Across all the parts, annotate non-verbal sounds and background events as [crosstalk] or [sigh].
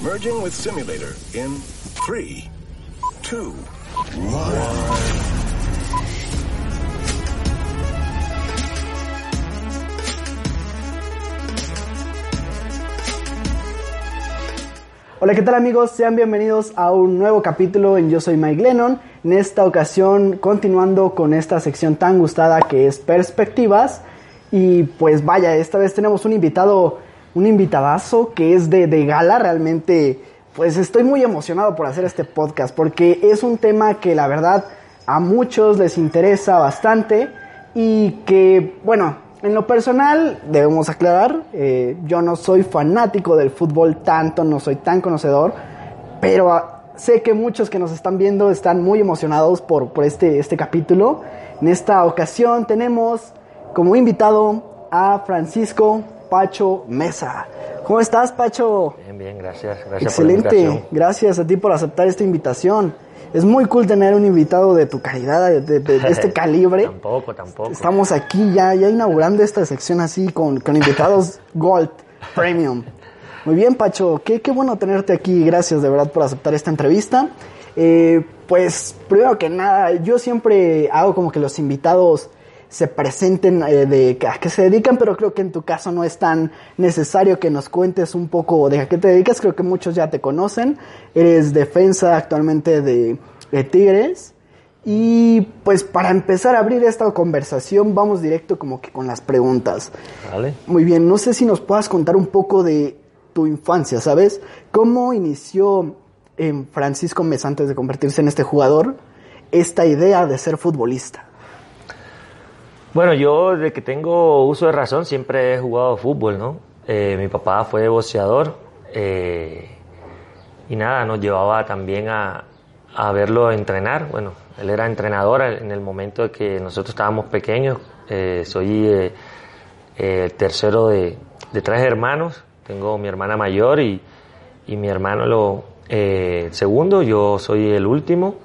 Merging with simulator in three, two, Hola, ¿qué tal amigos? Sean bienvenidos a un nuevo capítulo en Yo Soy Mike Lennon. En esta ocasión, continuando con esta sección tan gustada que es Perspectivas. Y pues vaya, esta vez tenemos un invitado, un invitadazo que es de, de gala. Realmente, pues estoy muy emocionado por hacer este podcast porque es un tema que la verdad a muchos les interesa bastante y que, bueno, en lo personal, debemos aclarar, eh, yo no soy fanático del fútbol tanto, no soy tan conocedor, pero sé que muchos que nos están viendo están muy emocionados por, por este, este capítulo. En esta ocasión tenemos como invitado a Francisco Pacho Mesa. ¿Cómo estás, Pacho? Bien, bien, gracias. Gracias Excelente, por la invitación. gracias a ti por aceptar esta invitación. Es muy cool tener un invitado de tu calidad, de, de- de [laughs] este calibre. tampoco, tampoco. Estamos aquí ya, ya inaugurando esta sección así con, con invitados [laughs] Gold Premium. Muy bien, Pacho, qué, qué bueno tenerte aquí. Gracias de verdad por aceptar esta entrevista. Eh, pues, primero que nada, yo siempre hago como que los invitados se presenten eh, de a qué se dedican, pero creo que en tu caso no es tan necesario que nos cuentes un poco de a qué te dedicas. Creo que muchos ya te conocen. Eres defensa actualmente de, de Tigres. Y pues para empezar a abrir esta conversación, vamos directo como que con las preguntas. Vale. Muy bien, no sé si nos puedas contar un poco de tu infancia, ¿sabes? ¿Cómo inició en Francisco Mesa antes de convertirse en este jugador esta idea de ser futbolista? Bueno, yo desde que tengo uso de razón siempre he jugado fútbol, ¿no? Eh, mi papá fue boxeador eh, y nada, nos llevaba también a, a verlo entrenar. Bueno, él era entrenador en el momento de que nosotros estábamos pequeños. Eh, soy el tercero de, de tres hermanos. Tengo mi hermana mayor y, y mi hermano lo, segundo. Yo soy el último.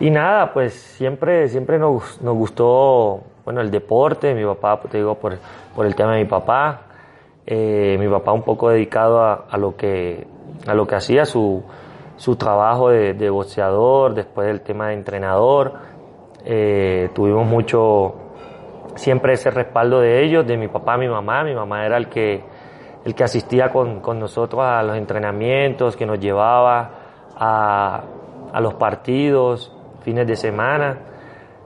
Y nada, pues siempre, siempre nos, nos gustó, bueno, el deporte, mi papá, te digo, por, por el tema de mi papá, eh, mi papá un poco dedicado a, a lo que, a lo que hacía, su, su trabajo de, de boxeador, después del tema de entrenador, eh, tuvimos mucho, siempre ese respaldo de ellos, de mi papá, mi mamá, mi mamá era el que, el que asistía con, con nosotros a los entrenamientos, que nos llevaba a, a los partidos, fines de semana.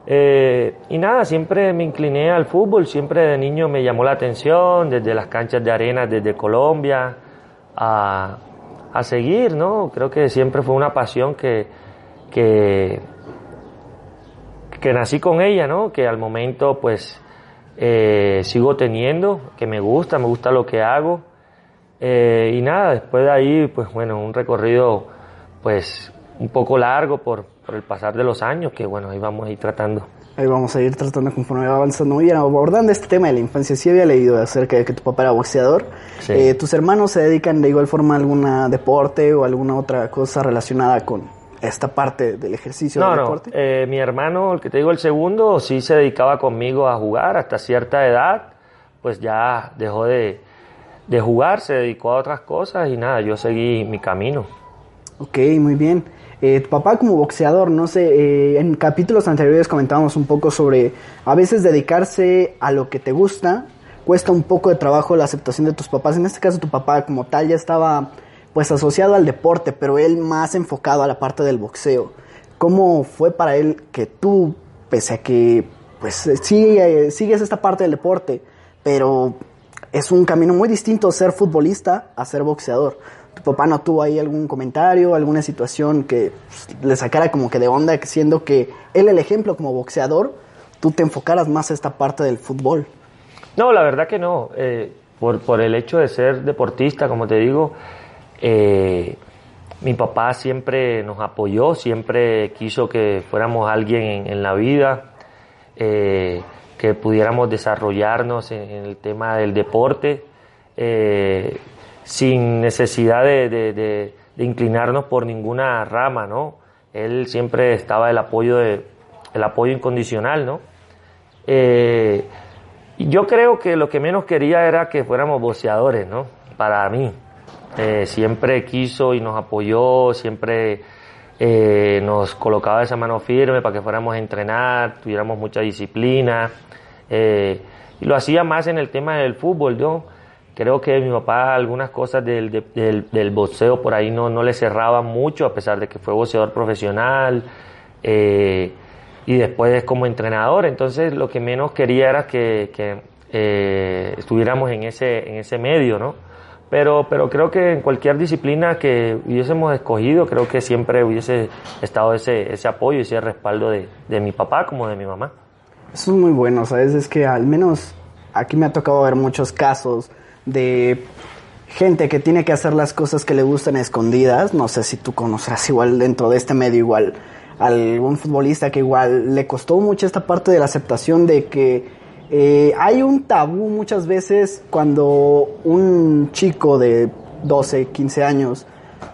Eh, y nada, siempre me incliné al fútbol, siempre de niño me llamó la atención, desde las canchas de arena, desde Colombia, a, a seguir, ¿no? Creo que siempre fue una pasión que, que, que nací con ella, ¿no? Que al momento, pues, eh, sigo teniendo, que me gusta, me gusta lo que hago. Eh, y nada, después de ahí, pues bueno, un recorrido, pues, un poco largo por, por el pasar de los años, que bueno, ahí vamos a ir tratando. Ahí vamos a ir tratando conforme va avanzando. Muy bien, abordando este tema de la infancia, sí había leído acerca de que tu papá era boxeador. Sí. Eh, ¿Tus hermanos se dedican de igual forma a algún deporte o alguna otra cosa relacionada con esta parte del ejercicio No, del no, deporte? eh, mi hermano, el que te digo el segundo, sí se dedicaba conmigo a jugar hasta cierta edad, pues ya dejó de, de jugar, se dedicó a otras cosas y nada, yo seguí mi camino. Ok, muy bien. Eh, tu papá como boxeador, no sé, eh, en capítulos anteriores comentábamos un poco sobre a veces dedicarse a lo que te gusta, cuesta un poco de trabajo la aceptación de tus papás. En este caso tu papá como tal ya estaba pues asociado al deporte, pero él más enfocado a la parte del boxeo. ¿Cómo fue para él que tú, pese a que pues sí, sigues esta parte del deporte, pero es un camino muy distinto ser futbolista a ser boxeador? ¿Tu papá no tuvo ahí algún comentario, alguna situación que le sacara como que de onda, siendo que él el ejemplo como boxeador, tú te enfocaras más a esta parte del fútbol? No, la verdad que no. Eh, por, por el hecho de ser deportista, como te digo, eh, mi papá siempre nos apoyó, siempre quiso que fuéramos alguien en, la vida, eh, que pudiéramos desarrollarnos en, el tema del deporte, sin necesidad de, inclinarnos por ninguna rama, ¿no? Él siempre estaba el apoyo de, el apoyo incondicional, ¿no? Eh, yo creo que lo que menos quería era que fuéramos boxeadores, ¿no? Para mí. eh, siempre quiso y nos apoyó, siempre eh, nos colocaba esa mano firme para que fuéramos a entrenar, tuviéramos mucha disciplina. Y lo hacía más en el tema del fútbol. Yo creo que mi papá algunas cosas del, del, boxeo por ahí no, no le cerraba mucho, a pesar de que fue boxeador profesional. Eh, y después como entrenador, entonces lo que menos quería era que, que eh, estuviéramos en ese, en ese medio, ¿no? Pero, pero creo que en cualquier disciplina que hubiésemos escogido, creo que siempre hubiese estado ese, ese apoyo y ese respaldo de, de mi papá como de mi mamá. Eso es muy bueno, ¿sabes? Es que al menos aquí me ha tocado ver muchos casos de gente que tiene que hacer las cosas que le gustan escondidas. No sé si tú conocerás igual dentro de este medio igual algún futbolista que igual le costó mucho esta parte de la aceptación de que eh, hay un tabú muchas veces cuando un chico de 12, 15 años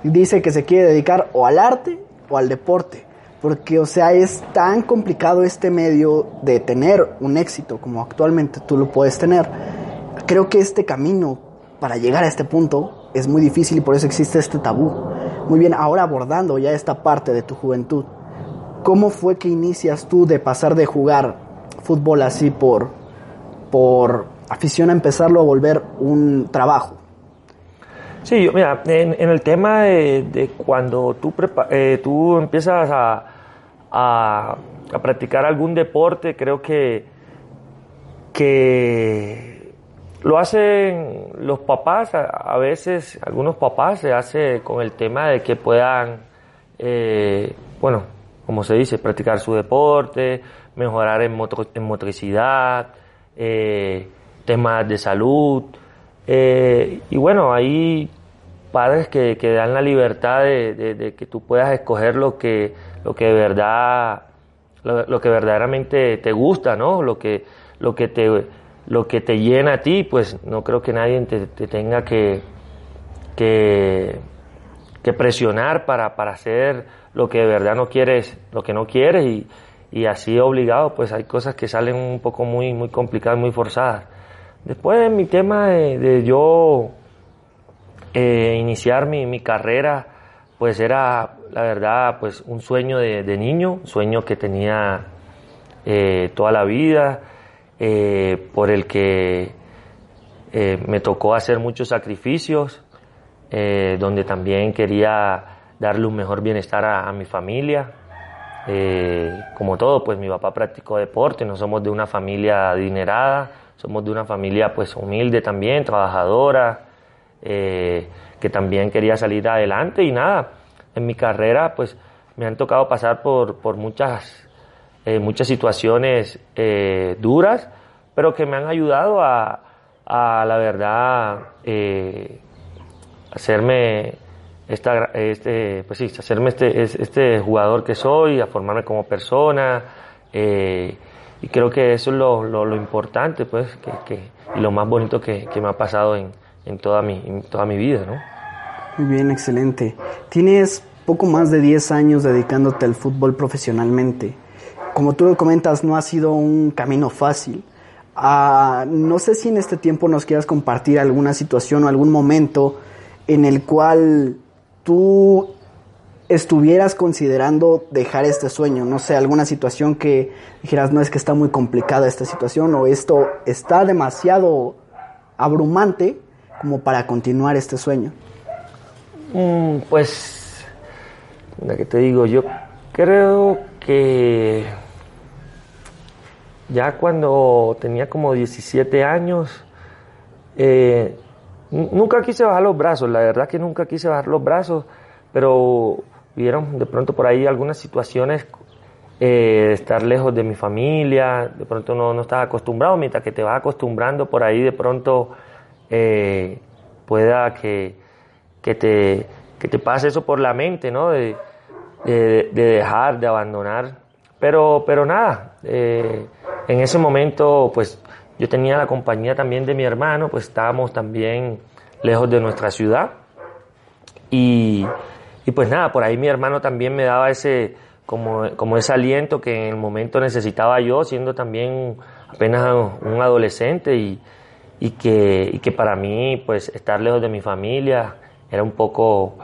dice que se quiere dedicar o al arte o al deporte. Porque, o sea, es tan complicado este medio de tener un éxito como actualmente tú lo puedes tener. Creo que este camino para llegar a este punto es muy difícil y por eso existe este tabú. Muy bien, ahora abordando ya esta parte de tu juventud, ¿cómo fue que inicias tú de pasar de jugar fútbol así por, por afición a empezarlo a volver un trabajo? Sí, mira, en, el tema de, de cuando tú, prepa- eh, tú empiezas a, a, a practicar algún deporte, creo que, que lo hacen los papás, a, veces algunos papás se hace con el tema de que puedan, eh, bueno, como se dice, practicar su deporte, mejorar en, moto- en motricidad, eh, temas de salud. eh, y bueno, hay padres que, que dan la libertad de que tú puedas escoger lo que, lo que de verdad, lo, lo que verdaderamente te gusta, ¿no? Lo que, lo que te, lo que te llena a ti, pues no creo que nadie te, te tenga que, que, que presionar para, para hacer lo que de verdad no quieres, lo que no quieres y, y así obligado, pues hay cosas que salen un poco muy, muy complicadas, muy forzadas. Después de mi tema de, de yo eh, iniciar mi, mi carrera, pues era, la verdad, pues un sueño de, de niño, un sueño que tenía eh, toda la vida, eh, por el que eh, me tocó hacer muchos sacrificios, eh, donde también quería darle un mejor bienestar a, mi familia. Eh, como todo, pues mi papá practicó deporte, no somos de una familia adinerada, somos de una familia pues humilde también, trabajadora, que también quería salir adelante y nada, en mi carrera pues me han tocado pasar por, por muchas, eh, muchas situaciones eh, duras, pero que me han ayudado a, a la verdad, eh, hacerme esta, este, pues sí, hacerme este, es- este jugador que soy, a formarme como persona, eh, y creo que eso es lo, lo, lo importante, pues, que, que- y lo más bonito que, que me ha pasado en, en, toda mi, en toda mi vida, ¿no? Muy bien, excelente. Tienes poco más de 10 años dedicándote al fútbol profesionalmente. Como tú lo comentas, no ha sido un camino fácil. Ah, no sé si en este tiempo nos quieras compartir alguna situación o algún momento en el cual tú estuvieras considerando dejar este sueño. No sé, alguna situación que dijeras, no es que está muy complicada esta situación o esto está demasiado abrumante como para continuar este sueño. Mm, pues, mira que te digo, yo creo que ya cuando tenía como 17 años, eh, nunca quise bajar los brazos, la verdad que nunca quise bajar los brazos, pero vieron de pronto por ahí algunas situaciones eh, estar lejos de mi familia, de pronto no, no estaba acostumbrado, mientras que te vas acostumbrando por ahí de pronto eh, pueda que, que, te, que te pase eso por la mente, ¿no? De, de dejar, de abandonar. Pero, pero nada, eh, en ese momento pues yo tenía la compañía también de mi hermano, pues estábamos también lejos de nuestra ciudad. Y, y pues nada, por ahí mi hermano también me daba ese, como, como ese aliento que en el momento necesitaba yo, siendo también apenas un adolescente y, y, que, y que para mí pues estar lejos de mi familia era un poco,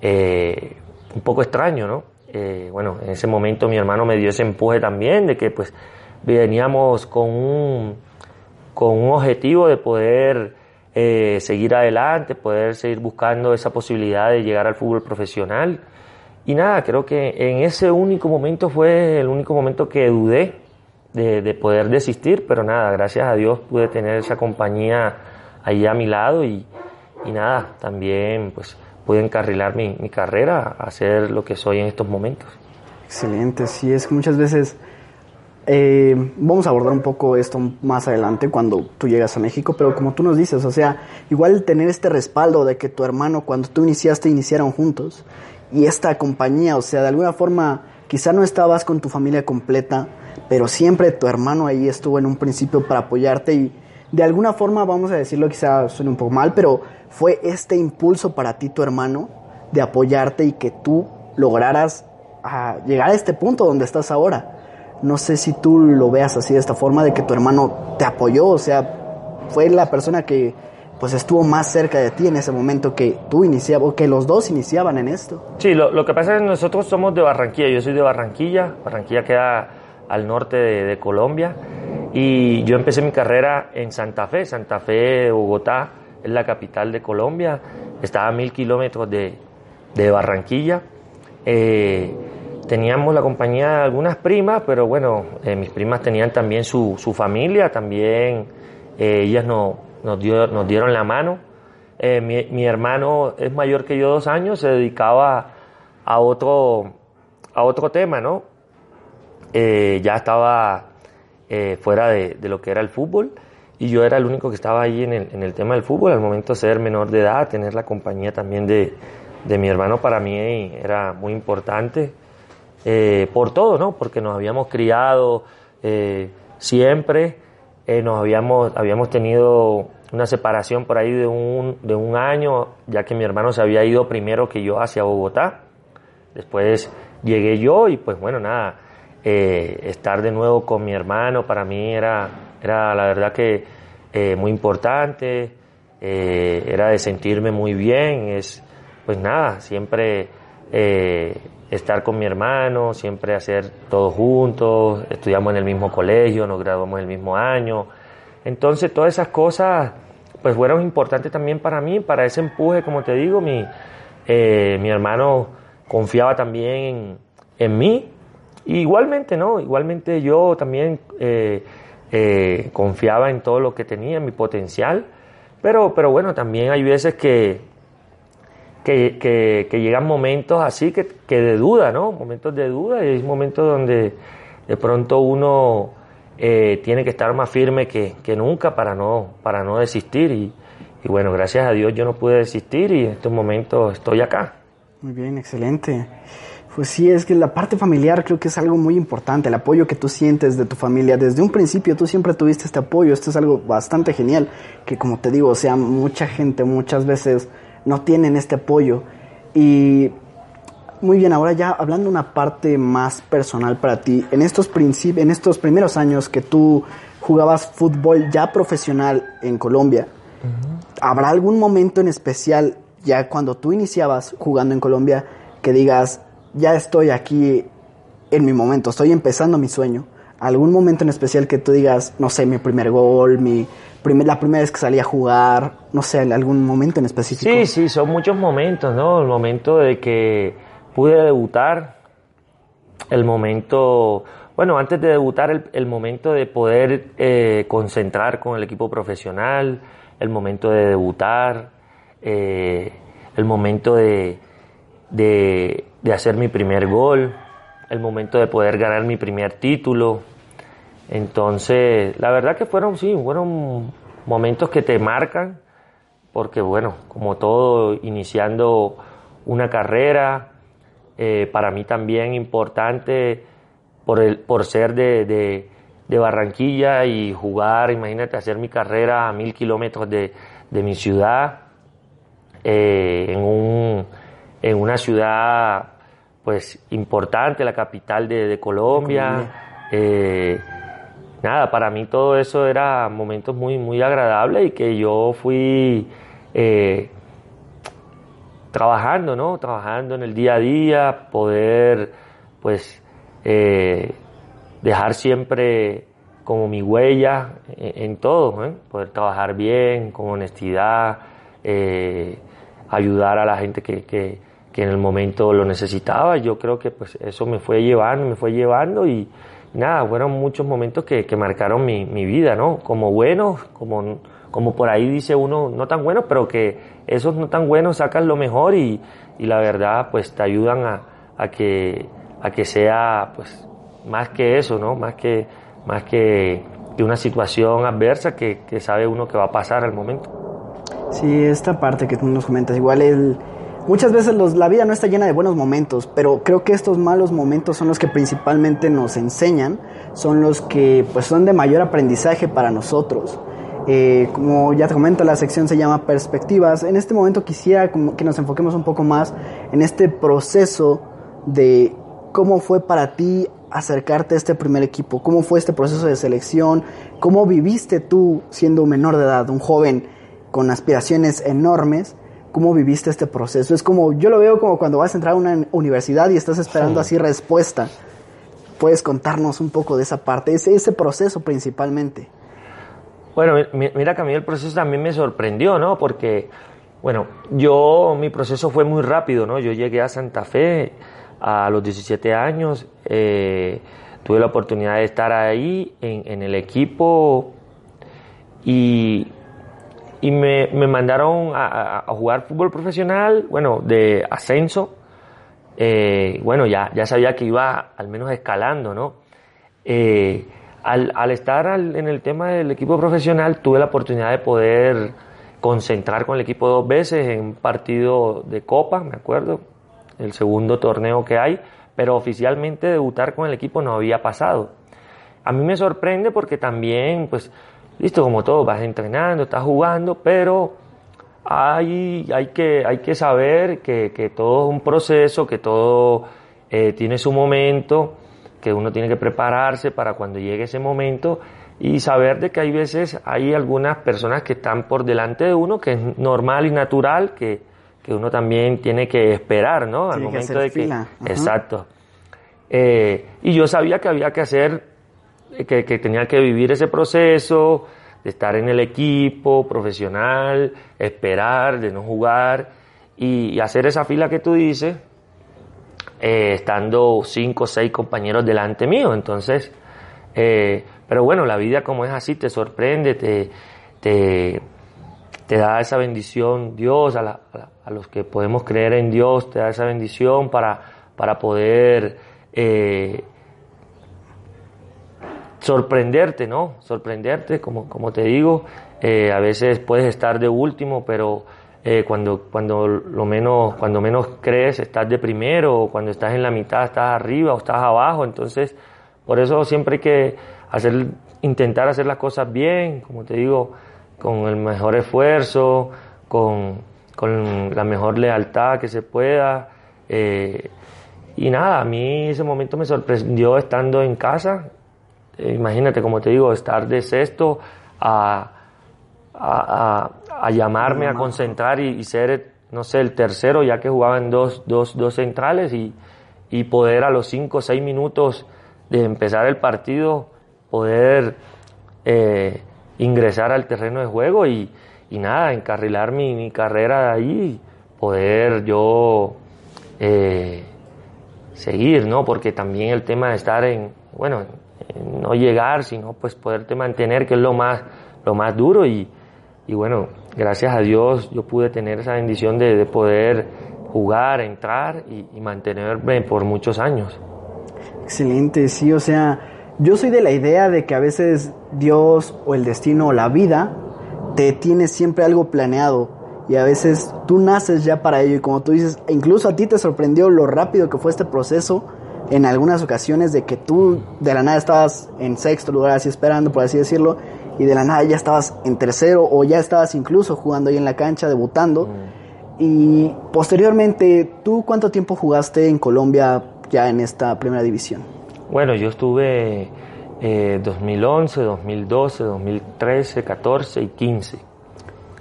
eh, un poco extraño, ¿no? Eh, bueno, en ese momento mi hermano me dio ese empuje también de que pues veníamos con un, con un objetivo de poder eh, seguir adelante, poder seguir buscando esa posibilidad de llegar al fútbol profesional. Y nada, creo que en ese único momento fue el único momento que dudé de, poder desistir, pero nada, gracias a Dios pude tener esa compañía ahí a mi lado y, y nada, también pues pude encarrilar mi, mi carrera a ser lo que soy en estos momentos. Excelente, sí, es que muchas veces eh, vamos a abordar un poco esto más adelante cuando tú llegas a México, pero como tú nos dices, o sea, igual tener este respaldo de que tu hermano cuando tú iniciaste iniciaron juntos y esta compañía, o sea, de alguna forma quizá no estabas con tu familia completa, pero siempre tu hermano ahí estuvo en un principio para apoyarte y de alguna forma, vamos a decirlo, quizá suene un poco mal, pero fue este impulso para ti, tu hermano, de apoyarte y que tú lograras a llegar a este punto donde estás ahora. No sé si tú lo veas así de esta forma, de que tu hermano te apoyó, o sea, fue la persona que pues estuvo más cerca de ti en ese momento que tú iniciabas, o que los dos iniciaban en esto. Sí, lo, que pasa es que nosotros somos de Barranquilla, yo soy de Barranquilla, Barranquilla queda al norte de, Colombia, y yo empecé mi carrera en Santa Fe, Santa Fe, Bogotá, es la capital de Colombia, estaba a mil kilómetros de, de Barranquilla. Eh, teníamos la compañía de algunas primas, pero bueno, eh, mis primas tenían también su, su familia, también eh, ellas no, nos, nos dieron la mano. Mi, hermano es mayor que yo dos años, se dedicaba a otro, a otro tema, ¿no? ya estaba fuera de, lo que era el fútbol y yo era el único que estaba ahí en el, en el tema del fútbol. Al momento ser menor de edad, tener la compañía también de, de mi hermano para mí era muy importante. Eh, por todo, ¿no? Porque nos habíamos criado eh, siempre, eh, nos habíamos, habíamos tenido una separación por ahí de un, de un año, ya que mi hermano se había ido primero que yo hacia Bogotá. Después llegué yo y pues bueno, nada, estar de nuevo con mi hermano para mí era, era la verdad que muy importante, era de sentirme muy bien, es pues nada, siempre estar con mi hermano, siempre hacer todo juntos, estudiamos en el mismo colegio, nos graduamos el mismo año. Entonces todas esas cosas pues fueron importantes también para mí, para ese empuje, como te digo, mi, eh, mi hermano confiaba también en, mí. igualmente, ¿no? Igualmente yo también eh, eh, confiaba en todo lo que tenía, en mi potencial. Pero, pero bueno, también hay veces que, que, que, llegan momentos así que, que, de duda, ¿no? Momentos de duda y hay momentos donde de pronto uno eh, tiene que estar más firme que, nunca para no, para no desistir y, y, bueno, gracias a Dios yo no pude desistir y en estos momentos estoy acá. Muy bien, excelente. Pues sí, es que la parte familiar creo que es algo muy importante, el apoyo que tú sientes de tu familia. Desde un principio tú siempre tuviste este apoyo, esto es algo bastante genial, que como te digo, o sea, mucha gente muchas veces no tienen este apoyo. Y muy bien, ahora ya hablando una parte más personal para ti, en estos, en estos primeros años que tú jugabas fútbol ya profesional en Colombia, ¿habrá algún momento en especial ya cuando tú iniciabas jugando en Colombia que digas, ya estoy aquí en mi momento, estoy empezando mi sueño? ¿Algún momento en especial que tú digas, no sé, mi primer gol, mi, la primera vez que salí a jugar, no sé, algún momento en específico. Sí, sí, son muchos momentos, ¿no? El momento de que pude debutar, el momento, bueno, antes de debutar, el, momento de poder eh, concentrar con el equipo profesional, el momento de debutar, eh, el momento de, de, de hacer mi primer gol, el momento de poder ganar mi primer título, entonces, la verdad que fueron, sí, fueron momentos que te marcan, porque bueno, como todo, iniciando una carrera, eh, para mí también importante por, el, por ser de, de, Barranquilla y jugar, imagínate, hacer mi carrera a mil kilómetros de, de, mi ciudad, eh, en, un, en una ciudad pues importante, la capital de, Colombia. Colombia. Eh, nada, para mí todo eso era momentos muy, muy agradables y que yo fui, eh, trabajando, ¿no? Trabajando en el día a día, poder, pues, eh, dejar siempre como mi huella en, todo, ¿eh? poder trabajar bien, con honestidad, ayudar a la gente que, que, que, en el momento lo necesitaba. Yo creo que pues eso me fue llevando, me fue llevando y nada, fueron muchos momentos que, que marcaron mi, mi, vida, ¿no? Como buenos, como, como por ahí dice uno, no tan buenos, pero que esos no tan buenos sacan lo mejor y, y la verdad pues te ayudan a, a, que, a que sea pues más que eso, ¿no? Más que, más que, que una situación adversa que, que, sabe uno que va a pasar al momento. Sí, esta parte que tú nos comentas, igual el, muchas veces los, la vida no está llena de buenos momentos, pero creo que estos malos momentos son los que principalmente nos enseñan, son los que pues son de mayor aprendizaje para nosotros. Eh, como ya te comento, la sección se llama Perspectivas. En este momento quisiera que nos enfoquemos un poco más en este proceso de cómo fue para ti acercarte a este primer equipo? ¿Cómo fue este proceso de selección? ¿Cómo viviste tú siendo menor de edad, un joven con aspiraciones enormes? ¿Cómo viviste este proceso? Es como, yo lo veo como cuando vas a entrar a una universidad y estás esperando así respuesta. ¿Puedes contarnos un poco de esa parte, ese, ese proceso principalmente? Bueno, mira que a mí el proceso también me sorprendió, ¿no? Porque, bueno, yo, mi proceso fue muy rápido, ¿no? Yo llegué a Santa Fe a los 17 años. Eh, tuve la oportunidad de estar ahí en, en el equipo y, y me, me, mandaron a, jugar fútbol profesional, bueno, de ascenso. Eh, bueno, ya, ya sabía que iba al menos escalando, ¿no? Eh, al, al, estar al, en el tema del equipo profesional, tuve la oportunidad de poder concentrar con el equipo dos veces en un partido de Copa, me acuerdo, el segundo torneo que hay, pero oficialmente debutar con el equipo no había pasado. A my me sorprende porque también, pues, listo, como todo, vas entrenando, estás jugando, pero hay, hay, que, hay que saber que, que todo es un proceso, que todo eh, tiene su momento, que uno tiene que prepararse para cuando llegue ese momento y saber de que hay veces hay algunas personas que están por delante de uno, que es normal y natural, que, que uno también tiene que esperar, ¿no? Al momento de que... Exacto. Eh, y yo sabía que había que hacer, que, que, tenía que vivir ese proceso, de estar en el equipo profesional, esperar, de no jugar y, hacer esa fila que tú dices, eh, estando cinco o seis compañeros delante mío. Entonces, eh, pero bueno, la vida como es así, te sorprende, te, te, da esa bendición Dios, a, la, a, los que podemos creer en Dios, te da esa bendición para, para poder eh, sorprenderte, ¿no? Sorprenderte, como, como te digo, eh, a veces puedes estar de último, pero eh, cuando, cuando, lo menos, cuando menos crees estás de primero, o cuando estás en la mitad estás arriba o estás abajo, entonces por eso siempre hay que hacer, intentar hacer las cosas bien, como te digo, con el mejor esfuerzo, con, con la mejor lealtad que se pueda. Eh, y nada, a mí ese momento me sorprendió estando en casa. Imagínate, como te digo, estar de sexto a, a, a, a llamarme, a concentrar y, y, ser, no sé, el tercero, ya que jugaban dos, dos, dos centrales y, y poder a los cinco o seis minutos de empezar el partido, poder eh, ingresar al terreno de juego y, y nada, encarrilar mi, mi, carrera de ahí, poder yo eh, seguir, ¿no? Porque también el tema de estar en, bueno, en no llegar, sino pues poderte mantener, que es lo más, lo más duro y, y bueno, gracias a Dios yo pude tener esa bendición de, de poder jugar, entrar y, y mantenerme por muchos años. Excelente, sí, o sea, yo soy de la idea de que a veces Dios o el destino o la vida te tiene siempre algo planeado y a veces tú naces ya para ello y como tú dices, incluso a ti te sorprendió lo rápido que fue este proceso en algunas ocasiones de que tú de la nada estabas en sexto lugar así esperando, por así decirlo, y de la nada ya estabas en tercero o ya estabas incluso jugando ahí en la cancha, debutando. Mm. Y posteriormente, ¿tú cuánto tiempo jugaste en Colombia ya en esta primera división? Bueno, yo estuve eh, 2011, 2012, 2013, 14 y 15.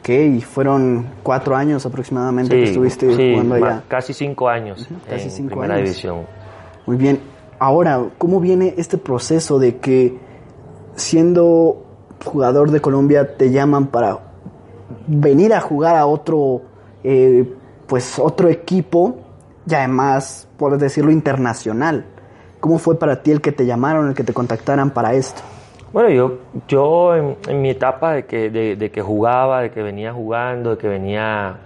Ok, fueron cuatro años aproximadamente que estuviste sí, jugando allá. Casi cinco años casi en cinco primera años. división. Muy bien. Ahora, ¿cómo viene este proceso de que siendo jugador de Colombia te llaman para venir a jugar a otro, eh, pues otro equipo, y además, por decirlo, internacional? ¿Cómo fue para ti el que te llamaron, el que te contactaran para esto? Bueno, yo, yo en, en mi etapa de que, de, de que jugaba, de que venía jugando, de que venía,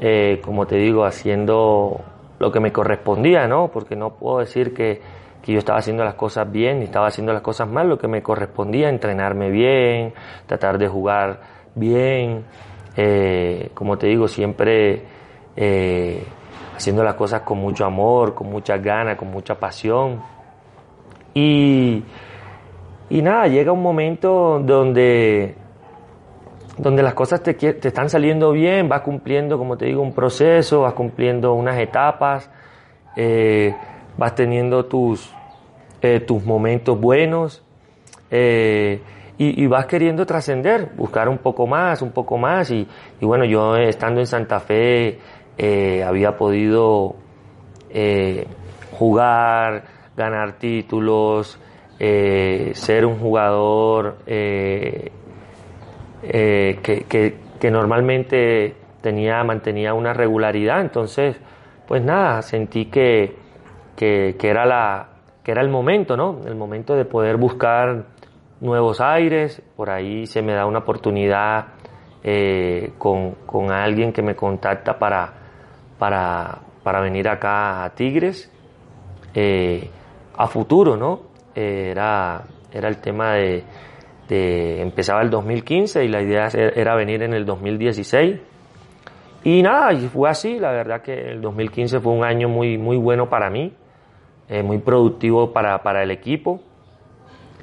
eh, como te digo, haciendo lo que me correspondía, ¿no? Porque no puedo decir que, que yo estaba haciendo las cosas bien ni estaba haciendo las cosas mal, lo que me correspondía, entrenarme bien, tratar de jugar bien, eh, como te digo, siempre eh, haciendo las cosas con mucho amor, con muchas ganas, con mucha pasión. Y, y nada, llega un momento donde, donde las cosas te, te están saliendo bien, vas cumpliendo, como te digo, un proceso, vas cumpliendo unas etapas, eh, vas teniendo tus, eh, tus momentos buenos eh, y, y vas queriendo trascender, buscar un poco más, un poco más. Y, y bueno, yo estando en Santa Fe había podido jugar, ganar títulos, ser un jugador eh, que, que- normalmente tenía, mantenía una regularidad. Entonces, pues nada, sentí que, que, era la, que era el momento, ¿no? El momento de poder buscar nuevos aires. Por ahí se me da una oportunidad eh, con, con alguien que me contacta para, para, para venir acá a Tigres eh, a futuro, ¿no? Era, era el tema de, de- empezaba el 2015 y la idea era venir en el 2016. Y nada, y fue así, la verdad que el 2015 fue un año muy, muy bueno para mí, eh, muy productivo para, para el equipo.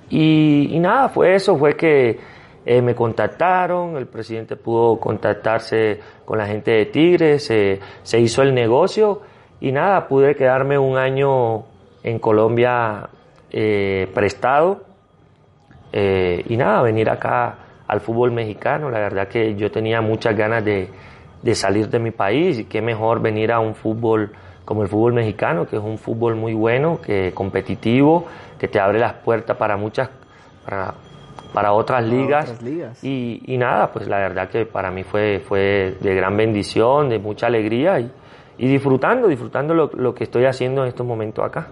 Y, nada, fue eso, fue que eh, me contactaron, el presidente pudo contactarse con la gente de Tigres, se- se hizo el negocio y nada, pude quedarme un año en Colombia eh, prestado eh, y nada, venir acá al fútbol mexicano. La verdad que yo tenía muchas ganas de, de salir de mi país y qué mejor venir a un fútbol como el fútbol mexicano, que es un fútbol muy bueno, que competitivo, que te abre las puertas para muchas, para, para otras ligas. otras ligas. Y, y nada, pues la verdad que para mí fue, fue de gran bendición, de mucha alegría y, y disfrutando, disfrutando lo, lo que estoy haciendo en estos momentos acá.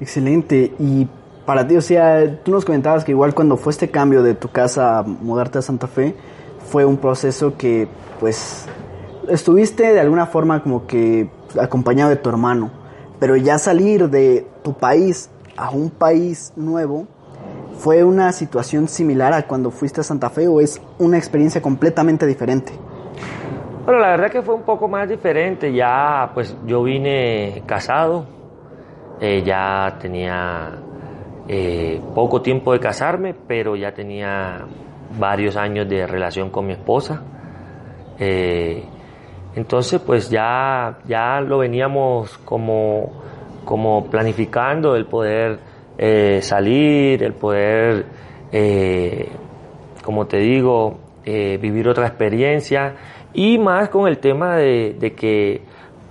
Excelente. Y para ti, o sea, tú nos comentabas que igual cuando fue este cambio de tu casa a mudarte a Santa Fe, fue un proceso que, pues, estuviste de alguna forma como que acompañado de tu hermano, pero ya salir de tu país a un país nuevo, ¿fue una situación similar a cuando fuiste a Santa Fe o es una experiencia completamente diferente? Bueno, la verdad que fue un poco más diferente. Ya, pues yo vine casado, eh, ya tenía eh, poco tiempo de casarme, pero ya tenía varios años de relación con mi esposa. Eh, entonces, pues ya, ya lo veníamos como, como planificando el poder eh, salir, el poder, como te digo, vivir otra experiencia y más con el tema de, de que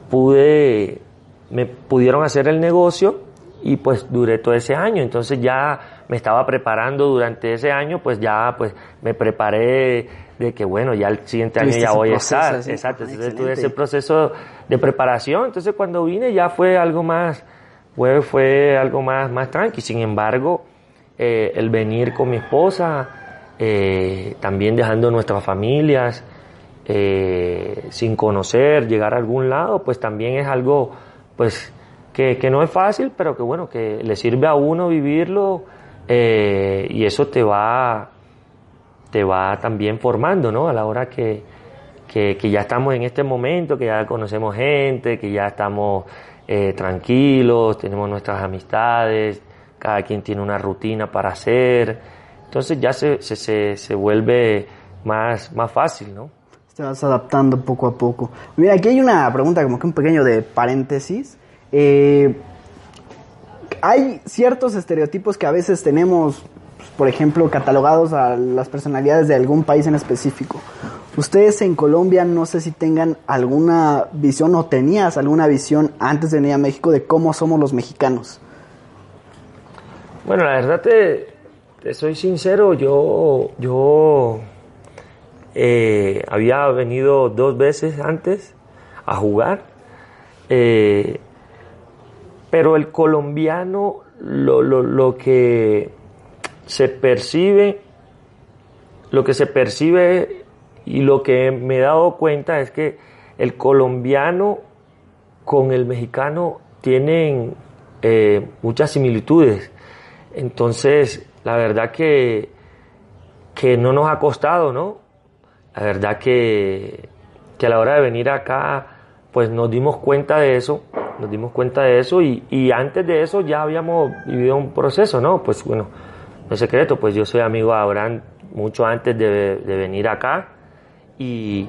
pude, me pudieron hacer el negocio y pues duré todo ese año, entonces ya me estaba preparando durante ese año, pues ya pues me preparé de que bueno, ya el siguiente año ya voy a estar, exacto, Ah, entonces tuve ese proceso de preparación, entonces cuando vine ya fue algo más, fue, fue algo más, más tranqui, sin embargo, eh, el venir con mi esposa, eh, también dejando nuestras familias, eh, sin conocer, llegar a algún lado, pues también es algo, pues, que, que no es fácil, pero que bueno, que le sirve a uno vivirlo eh, y eso te va, te va también formando, ¿no? A la hora que, que, que ya estamos en este momento, que ya conocemos gente, que ya estamos eh, tranquilos, tenemos nuestras amistades, cada quien tiene una rutina para hacer, entonces ya se, se, se, se vuelve más, más fácil, ¿no? Te vas adaptando poco a poco. Mira, aquí hay una pregunta como que un pequeño de paréntesis. Eh, hay ciertos estereotipos que a veces tenemos por ejemplo, catalogados a las personalidades de algún país en específico. Ustedes en Colombia no sé si tengan alguna visión o tenías alguna visión antes de venir a México de cómo somos los mexicanos. Bueno, la verdad te, soy sincero, yo, yo eh, había venido dos veces antes a jugar, eh, pero el colombiano lo, lo, lo que se percibe, lo que se percibe y lo que me he dado cuenta es que el colombiano con el mexicano tienen eh, muchas similitudes. Entonces, la verdad que, que no nos ha costado, ¿no? La verdad que, que a la hora de venir acá, pues nos dimos cuenta de eso, nos dimos cuenta de eso y, y antes de eso ya habíamos vivido un proceso, ¿no? Pues bueno, no es secreto, pues yo soy amigo de Abraham mucho antes de, venir acá y,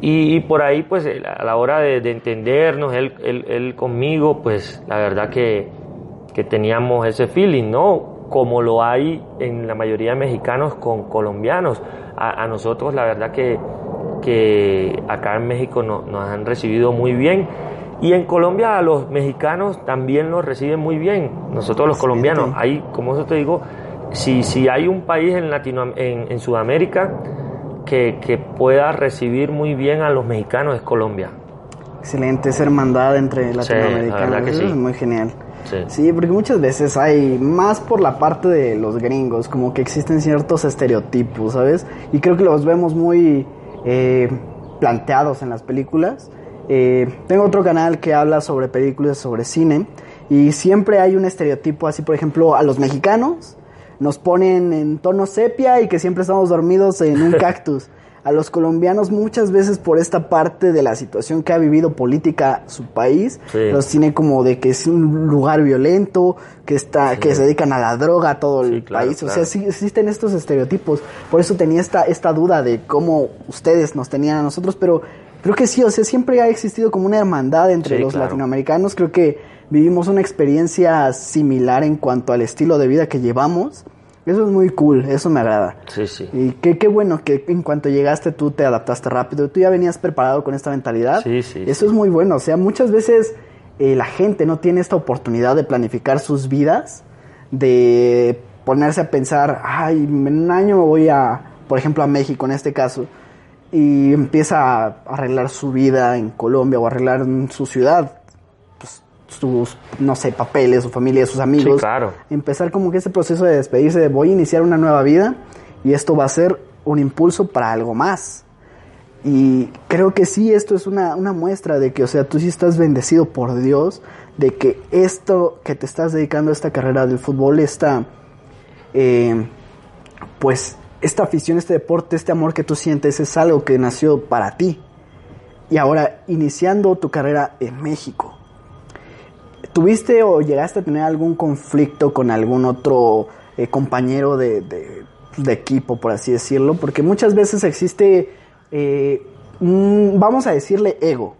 y, por ahí pues a la hora de, de entendernos, él, él, él, conmigo, pues la verdad que, que teníamos ese feeling, ¿no? Como lo hay en la mayoría de mexicanos con colombianos. A, a nosotros la verdad que, que acá en México no, nos han recibido muy bien. Y en Colombia a los mexicanos también los reciben muy bien. Nosotros los colombianos, hay, como yo te digo, si, si hay un país en, Latino, en, en Sudamérica que, que, pueda recibir muy bien a los mexicanos es Colombia. Excelente, esa hermandad entre latinoamericanos, sí, eso sí. es muy genial. Sí. sí. porque muchas veces hay, más por la parte de los gringos, como que existen ciertos estereotipos, ¿sabes? Y creo que los vemos muy eh, planteados en las películas. Eh, tengo otro canal que habla sobre películas, sobre cine, y siempre hay un estereotipo así, por ejemplo, a los mexicanos nos ponen en tono sepia y que siempre estamos dormidos en un [laughs] cactus. A los colombianos muchas veces por esta parte de la situación que ha vivido política su país, Sí. los tiene como de que es un lugar violento, que está, Sí. que se dedican a la droga a todo el claro, país. O sea, sí existen estos estereotipos. Por eso tenía esta, esta duda de cómo ustedes nos tenían a nosotros, pero creo que sí, o sea, siempre ha existido como una hermandad entre Sí, los claro. latinoamericanos. Creo que vivimos una experiencia similar en cuanto al estilo de vida que llevamos. Eso es muy cool, eso me agrada. Sí, sí. Y qué, qué bueno que en cuanto llegaste tú te adaptaste rápido. Tú ya venías preparado con esta mentalidad. Sí, sí, Eso sí. es muy bueno. O sea, muchas veces eh, la gente no tiene esta oportunidad de planificar sus vidas, de ponerse a pensar, ay, en un año voy a, por ejemplo, a México en este caso, y empieza a arreglar su vida en Colombia o arreglar en su ciudad, pues, sus, no sé, papeles, su familia, sus amigos Sí, claro. empezar como que ese proceso de despedirse de voy a iniciar una nueva vida y esto va a ser un impulso para algo más. Y creo que sí, esto es una, una muestra de que, o sea, tú sí estás bendecido por Dios, de que esto que te estás dedicando a esta carrera del fútbol, esta, eh, pues, esta afición, este deporte, este amor que tú sientes es algo que nació para ti. Y ahora, iniciando tu carrera en México, ¿Tuviste o llegaste a tener algún conflicto con algún otro eh, compañero de, de, equipo, por así decirlo? Porque muchas veces existe, eh, mm, vamos a decirle ego.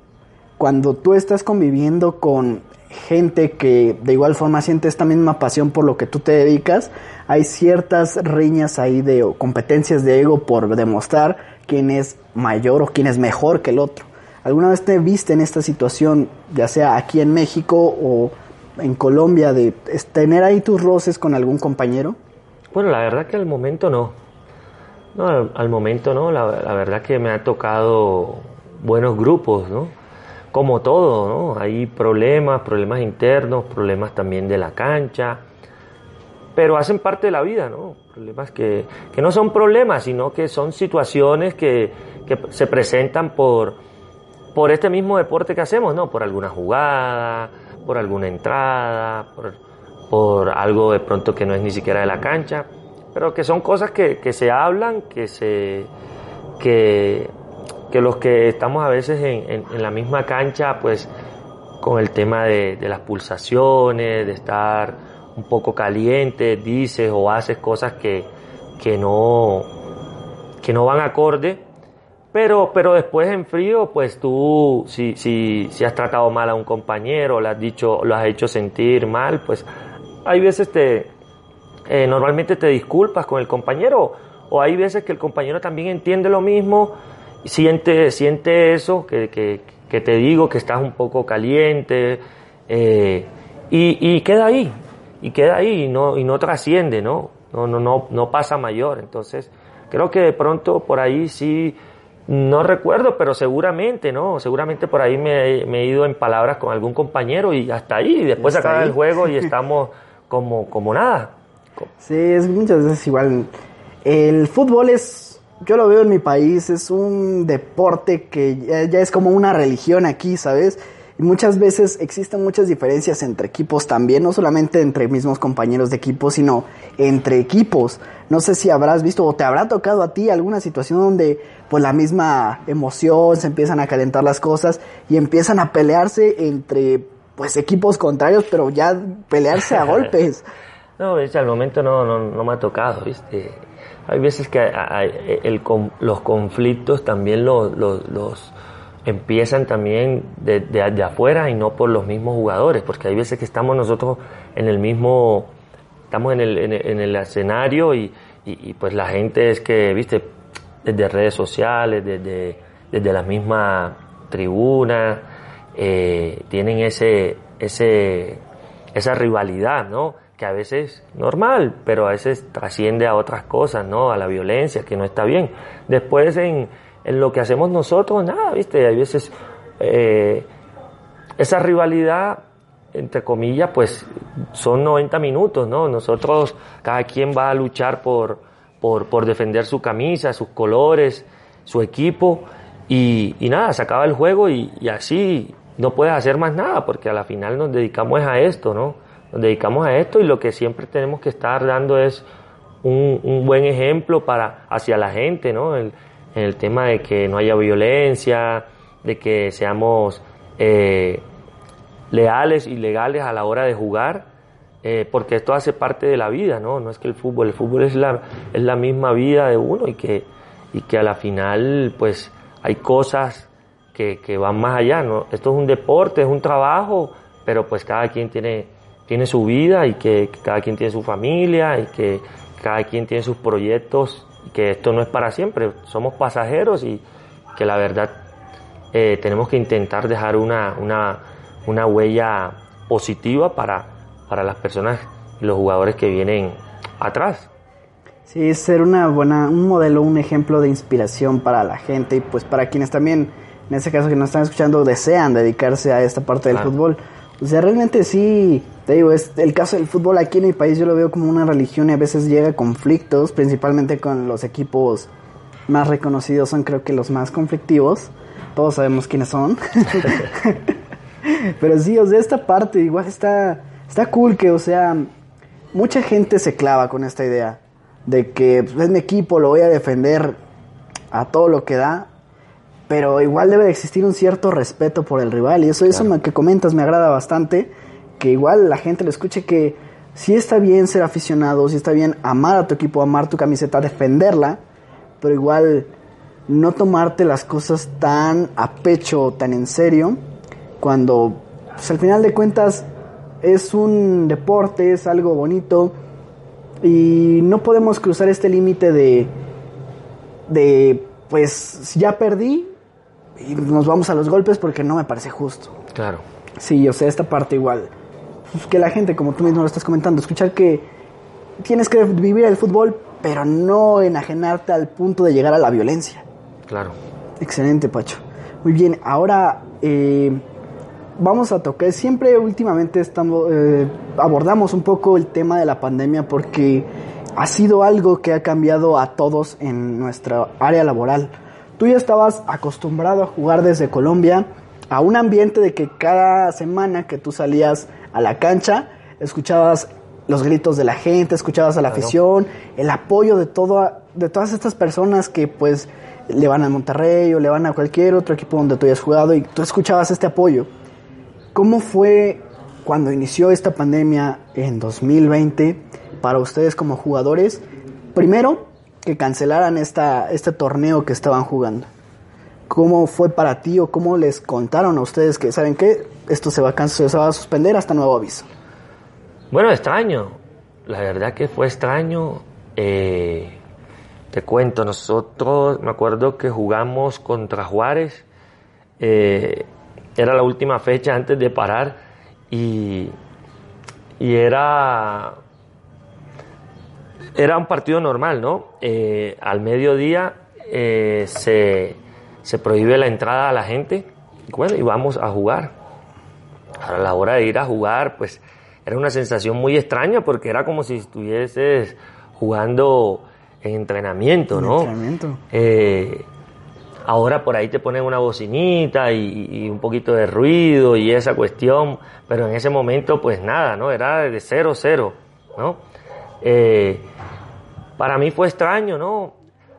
Cuando tú estás conviviendo con gente que de igual forma siente esta misma pasión por lo que tú te dedicas, hay ciertas riñas ahí de competencias de ego por demostrar quién es mayor o quién es mejor que el otro. ¿Alguna vez te viste en esta situación, ya sea aquí en México o en Colombia, de tener ahí tus roces con algún compañero? Bueno, la verdad que al momento no. No, al, al momento no. La, la, verdad que me ha tocado buenos grupos, ¿no? Como todo. Hay problemas, problemas internos, problemas también de la cancha, pero hacen parte de la vida, ¿no? Problemas que, que no son problemas, sino que son situaciones que, que se presentan por por este mismo deporte que hacemos, ¿no? Por alguna jugada, por alguna entrada, por, por, algo de pronto que no es ni siquiera de la cancha, pero que son cosas que, que se hablan, que se que, que, los que estamos a veces en, la misma cancha, pues con el tema de, de las pulsaciones, de estar un poco caliente, dices o haces cosas que, que no que no van acorde pero, pero después en frío, pues tú, si, si, si has tratado mal a un compañero, lo has dicho, lo has hecho sentir mal, pues hay veces te, eh, normalmente te disculpas con el compañero o hay veces que el compañero también entiende lo mismo, siente, siente eso, que, que, que te digo que estás un poco caliente eh, y, y, queda ahí, y queda ahí y no, y no trasciende, ¿no? No, no, no, no pasa mayor. Entonces, creo que de pronto por ahí sí, no recuerdo, pero seguramente, ¿no? Seguramente por ahí me, me he ido en palabras con algún compañero y hasta ahí, y después acaba el juego y [laughs] estamos como, como nada. Sí, es muchas veces igual. El fútbol es, yo lo veo en mi país, es un deporte que ya, ya es como una religión aquí, ¿sabes? Y muchas veces existen muchas diferencias entre equipos también, no solamente entre mismos compañeros de equipo, sino entre equipos. No sé si habrás visto o te habrá tocado a ti alguna situación donde pues la misma emoción, se empiezan a calentar las cosas y empiezan a pelearse entre pues equipos contrarios, pero ya pelearse a [laughs] golpes. No, al momento no, no, no, me ha tocado, ¿viste? Hay veces que hay, los conflictos también los, empiezan también de, afuera y no por los mismos jugadores, porque hay veces que estamos nosotros en el mismo, estamos en el, en en el escenario y, pues la gente es que, viste, desde redes sociales, desde, desde la misma tribuna, eh, tienen ese, ese, esa rivalidad, ¿no? Que a veces normal, pero a veces trasciende a otras cosas, ¿no? A la violencia, que no está bien. Después en, en lo que hacemos nosotros, nada, ¿viste? Hay veces eh, esa rivalidad, entre comillas, pues son 90 minutos, ¿no? Nosotros, cada quien va a luchar por, por, defender su camisa, sus colores, su equipo, y, y nada, se acaba el juego y, y, así no puedes hacer más nada, porque a la final nos dedicamos a esto, ¿no? Nos dedicamos a esto y lo que siempre tenemos que estar dando es un, buen ejemplo para hacia la gente, ¿no? En el tema de que no haya violencia, de que seamos eh, leales y legales a la hora de jugar, eh, porque esto hace parte de la vida, ¿no? No es que el fútbol, el fútbol es la, es la misma vida de uno y que, y que a la final, pues, hay cosas que, que van más allá, ¿no? Esto es un deporte, es un trabajo, pero pues cada quien tiene, tiene su vida y que, cada quien tiene su familia y que cada quien tiene sus proyectos que esto no es para siempre, somos pasajeros y que la verdad eh, tenemos que intentar dejar una, una, una huella positiva para, para las personas y los jugadores que vienen atrás. Sí, ser una buena, un modelo, un ejemplo de inspiración para la gente y pues para quienes también, en este caso que nos están escuchando, desean dedicarse a esta parte del claro. fútbol. O sea, realmente sí, te digo, es el caso del fútbol aquí en mi país yo lo veo como una religión y a veces llega a conflictos, principalmente con los equipos más reconocidos, son creo que los más conflictivos. Todos sabemos quiénes son. [laughs] Pero sí, o sea, esta parte igual está está cool que, o sea, mucha gente se clava con esta idea de que pues, es mi equipo, lo voy a defender a todo lo que da, pero igual debe de existir un cierto respeto por el rival y eso, claro. eso que comentas me agrada bastante, que igual la gente lo escuche que sí está bien ser aficionado, sí está bien amar a tu equipo, amar tu camiseta, defenderla, pero igual no tomarte las cosas tan a pecho, tan en serio, cuando pues, al final de cuentas es un deporte, es algo bonito y no podemos cruzar este límite de de pues ya perdí, y nos vamos a los golpes porque no me parece justo. Claro. Sí, o sea, esta parte igual. Pues que la gente, como tú mismo lo estás comentando, escuchar que tienes que vivir el fútbol, pero no enajenarte al punto de llegar a la violencia. Claro. Excelente, Pacho. Muy bien, ahora eh, vamos a tocar, siempre últimamente estamos, eh, abordamos un poco el tema de la pandemia porque ha sido algo que ha cambiado a todos en nuestra área laboral tú ya estabas acostumbrado a jugar desde Colombia a un ambiente de que cada semana que tú salías a la cancha escuchabas los gritos de la gente, escuchabas a la afición, el apoyo de todo, de todas estas personas que pues le van a Monterrey o le van a cualquier otro equipo donde tú hayas jugado y tú escuchabas este apoyo. ¿Cómo fue cuando inició esta pandemia en 2020 para ustedes como jugadores? Primero, que cancelaran esta, este torneo que estaban jugando. ¿Cómo fue para ti o cómo les contaron a ustedes que, ¿saben qué? Esto se va a, se va a suspender hasta nuevo aviso. Bueno, extraño. la verdad que fue extraño. Eh, te cuento, nosotros, me acuerdo que jugamos contra Juárez, eh, era la última fecha antes de parar y, y era, era un partido normal, ¿no? Eh, al mediodía se, se prohíbe la entrada a la gente y bueno, y vamos a jugar. A la hora de ir a jugar, pues era una sensación muy extraña porque era como si estuvieses jugando en entrenamiento, ¿no? Entrenamiento. Eh, ahora por ahí te ponen una bocinita y, un poquito de ruido y esa cuestión, pero en ese momento pues nada, ¿no? Era de cero, cero, ¿no? Eh, para mí fue extraño, ¿no?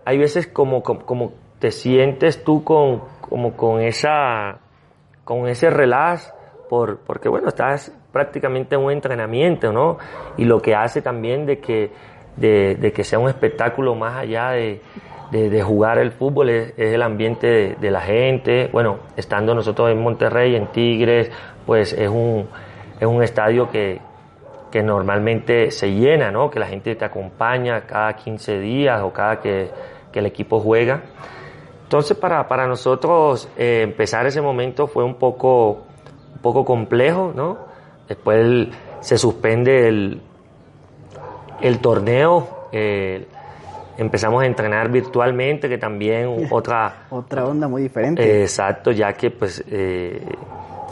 Hay veces como, como, te sientes tú con, como con esa, con ese relax, por, porque bueno, estás prácticamente en un entrenamiento, ¿no? Y lo que hace también de que de, que sea un espectáculo más allá de, jugar el fútbol, es, el ambiente de, la gente. Bueno, estando nosotros en Monterrey, en Tigres, pues es un, es un estadio que, que normalmente se llena, ¿no? Que la gente te acompaña cada 15 días o cada que, el equipo juega. Entonces, para, para nosotros eh, empezar ese momento fue un poco, un poco complejo, ¿no? Después se suspende el, el torneo eh, empezamos a entrenar virtualmente, que también [laughs] otra... otra onda muy diferente. exacto, ya que pues eh,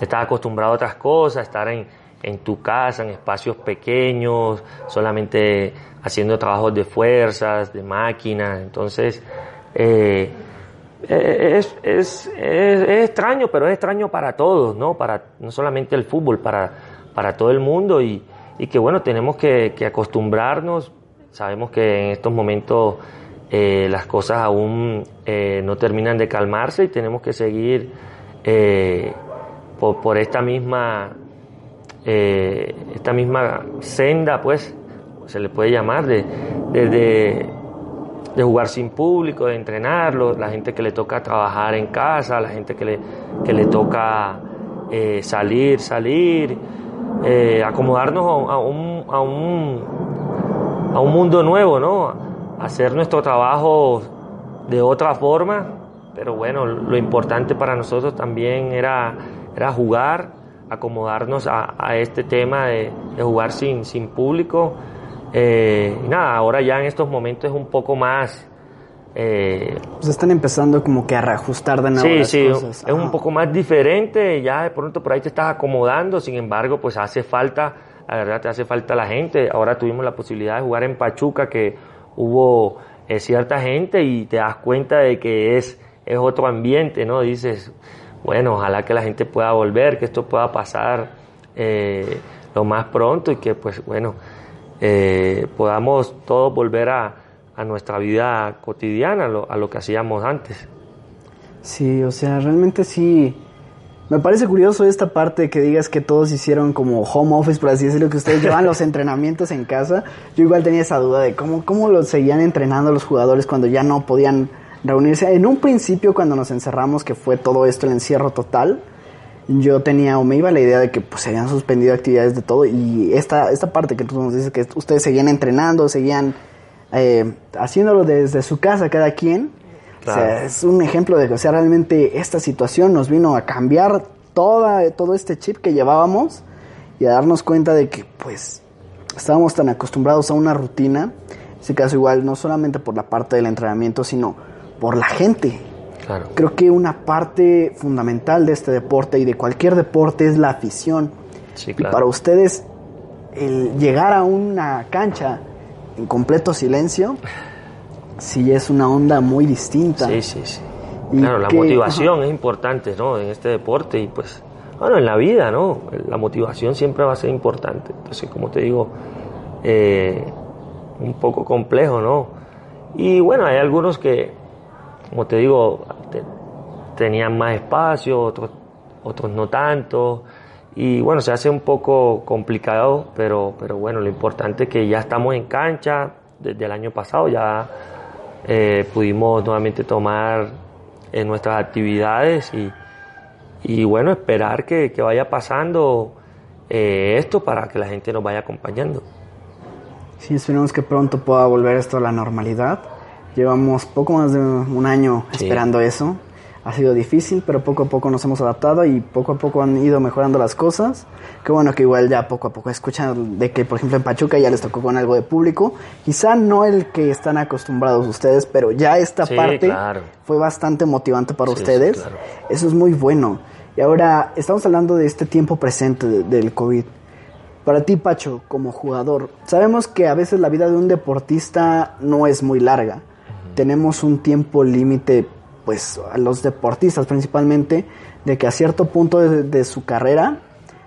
estaba acostumbrado a otras cosas, estar en, en tu casa, en espacios pequeños, solamente haciendo trabajos de fuerzas, de máquinas, entonces... Eh, es, es, es, extraño, pero es extraño para todos, ¿no? Para, no solamente el fútbol, para, para todo el mundo y, y que bueno, tenemos que, acostumbrarnos. Sabemos que en estos momentos eh, las cosas aún eh, no terminan de calmarse y tenemos que seguir eh, por, esta misma esta misma senda, pues se le puede llamar de, de, de, jugar sin público, de entrenarlo, la gente que le toca trabajar en casa, la gente que le, que le toca salir, salir eh, acomodarnos a, un, a, un, a un mundo nuevo, ¿no? Hacer nuestro trabajo de otra forma, pero bueno, lo importante para nosotros también era, era jugar, acomodarnos a, este tema de, jugar sin, sin público. Eh, y nada, ahora ya en estos momentos es un poco más eh, pues están empezando como que a reajustar de nuevo sí, las sí, cosas. es un poco más diferente, ya de pronto por ahí te estás acomodando, sin embargo, pues hace falta, la verdad te hace falta la gente. Ahora tuvimos la posibilidad de jugar en Pachuca, que hubo eh, cierta gente y te das cuenta de que es, es otro ambiente, ¿no? Dices, bueno, ojalá que la gente pueda volver, que esto pueda pasar eh, lo más pronto y que, pues, bueno, eh, podamos todos volver a a nuestra vida cotidiana, a lo, que hacíamos antes. Sí, o sea, realmente sí. Me parece curioso esta parte que digas que todos hicieron como home office, por así decirlo, que ustedes llevan los [laughs] entrenamientos en casa. Yo igual tenía esa duda de cómo, cómo lo seguían entrenando los jugadores cuando ya no podían reunirse. En un principio, cuando nos encerramos, que fue todo esto, el encierro total, yo tenía o me iba la idea de que pues se habían suspendido actividades de todo y esta, esta parte que tú nos dices que ustedes seguían entrenando, seguían eh, haciéndolo desde su casa cada quien. es un ejemplo de que, o sea, realmente esta situación nos vino a cambiar toda, todo este chip que llevábamos y a darnos cuenta de que, pues, estábamos tan acostumbrados a una rutina, en este caso igual, no solamente por la parte del entrenamiento, sino por la gente. Creo que una parte fundamental de este deporte y de cualquier deporte es la afición. Y para ustedes, el llegar a una cancha en completo silencio, sí es una onda muy distinta. Sí, sí, sí. claro, la motivación es importante, ¿no? En este deporte y pues, bueno, en la vida, ¿no? La motivación siempre va a ser importante. Entonces, como te digo, eh, un poco complejo, ¿no? Y bueno, hay algunos que, como te digo, tenían más espacio, otros, otros no tanto. Y bueno, se hace un poco complicado, pero, pero bueno, lo importante es que ya estamos en cancha desde el año pasado, ya eh, pudimos nuevamente tomar eh, nuestras actividades y, y bueno, esperar que, que vaya pasando eh, esto para que la gente nos vaya acompañando. Sí, esperemos que pronto pueda volver esto a la normalidad. Llevamos poco más de un año Sí. esperando eso. Ha sido difícil, pero poco a poco nos hemos adaptado y poco a poco han ido mejorando las cosas. Qué bueno que igual ya poco a poco escuchan de que, por ejemplo, en Pachuca ya les tocó con algo de público. Quizá no el que están acostumbrados ustedes, pero ya esta Sí, parte claro. fue bastante motivante para Sí, ustedes. claro. Eso es muy bueno. Y ahora estamos hablando de este tiempo presente de- del COVID. Para ti, Pacho, como jugador, sabemos que a veces la vida de un deportista no es muy larga. Tenemos un tiempo límite, pues, a los deportistas principalmente, de que a cierto punto de, su carrera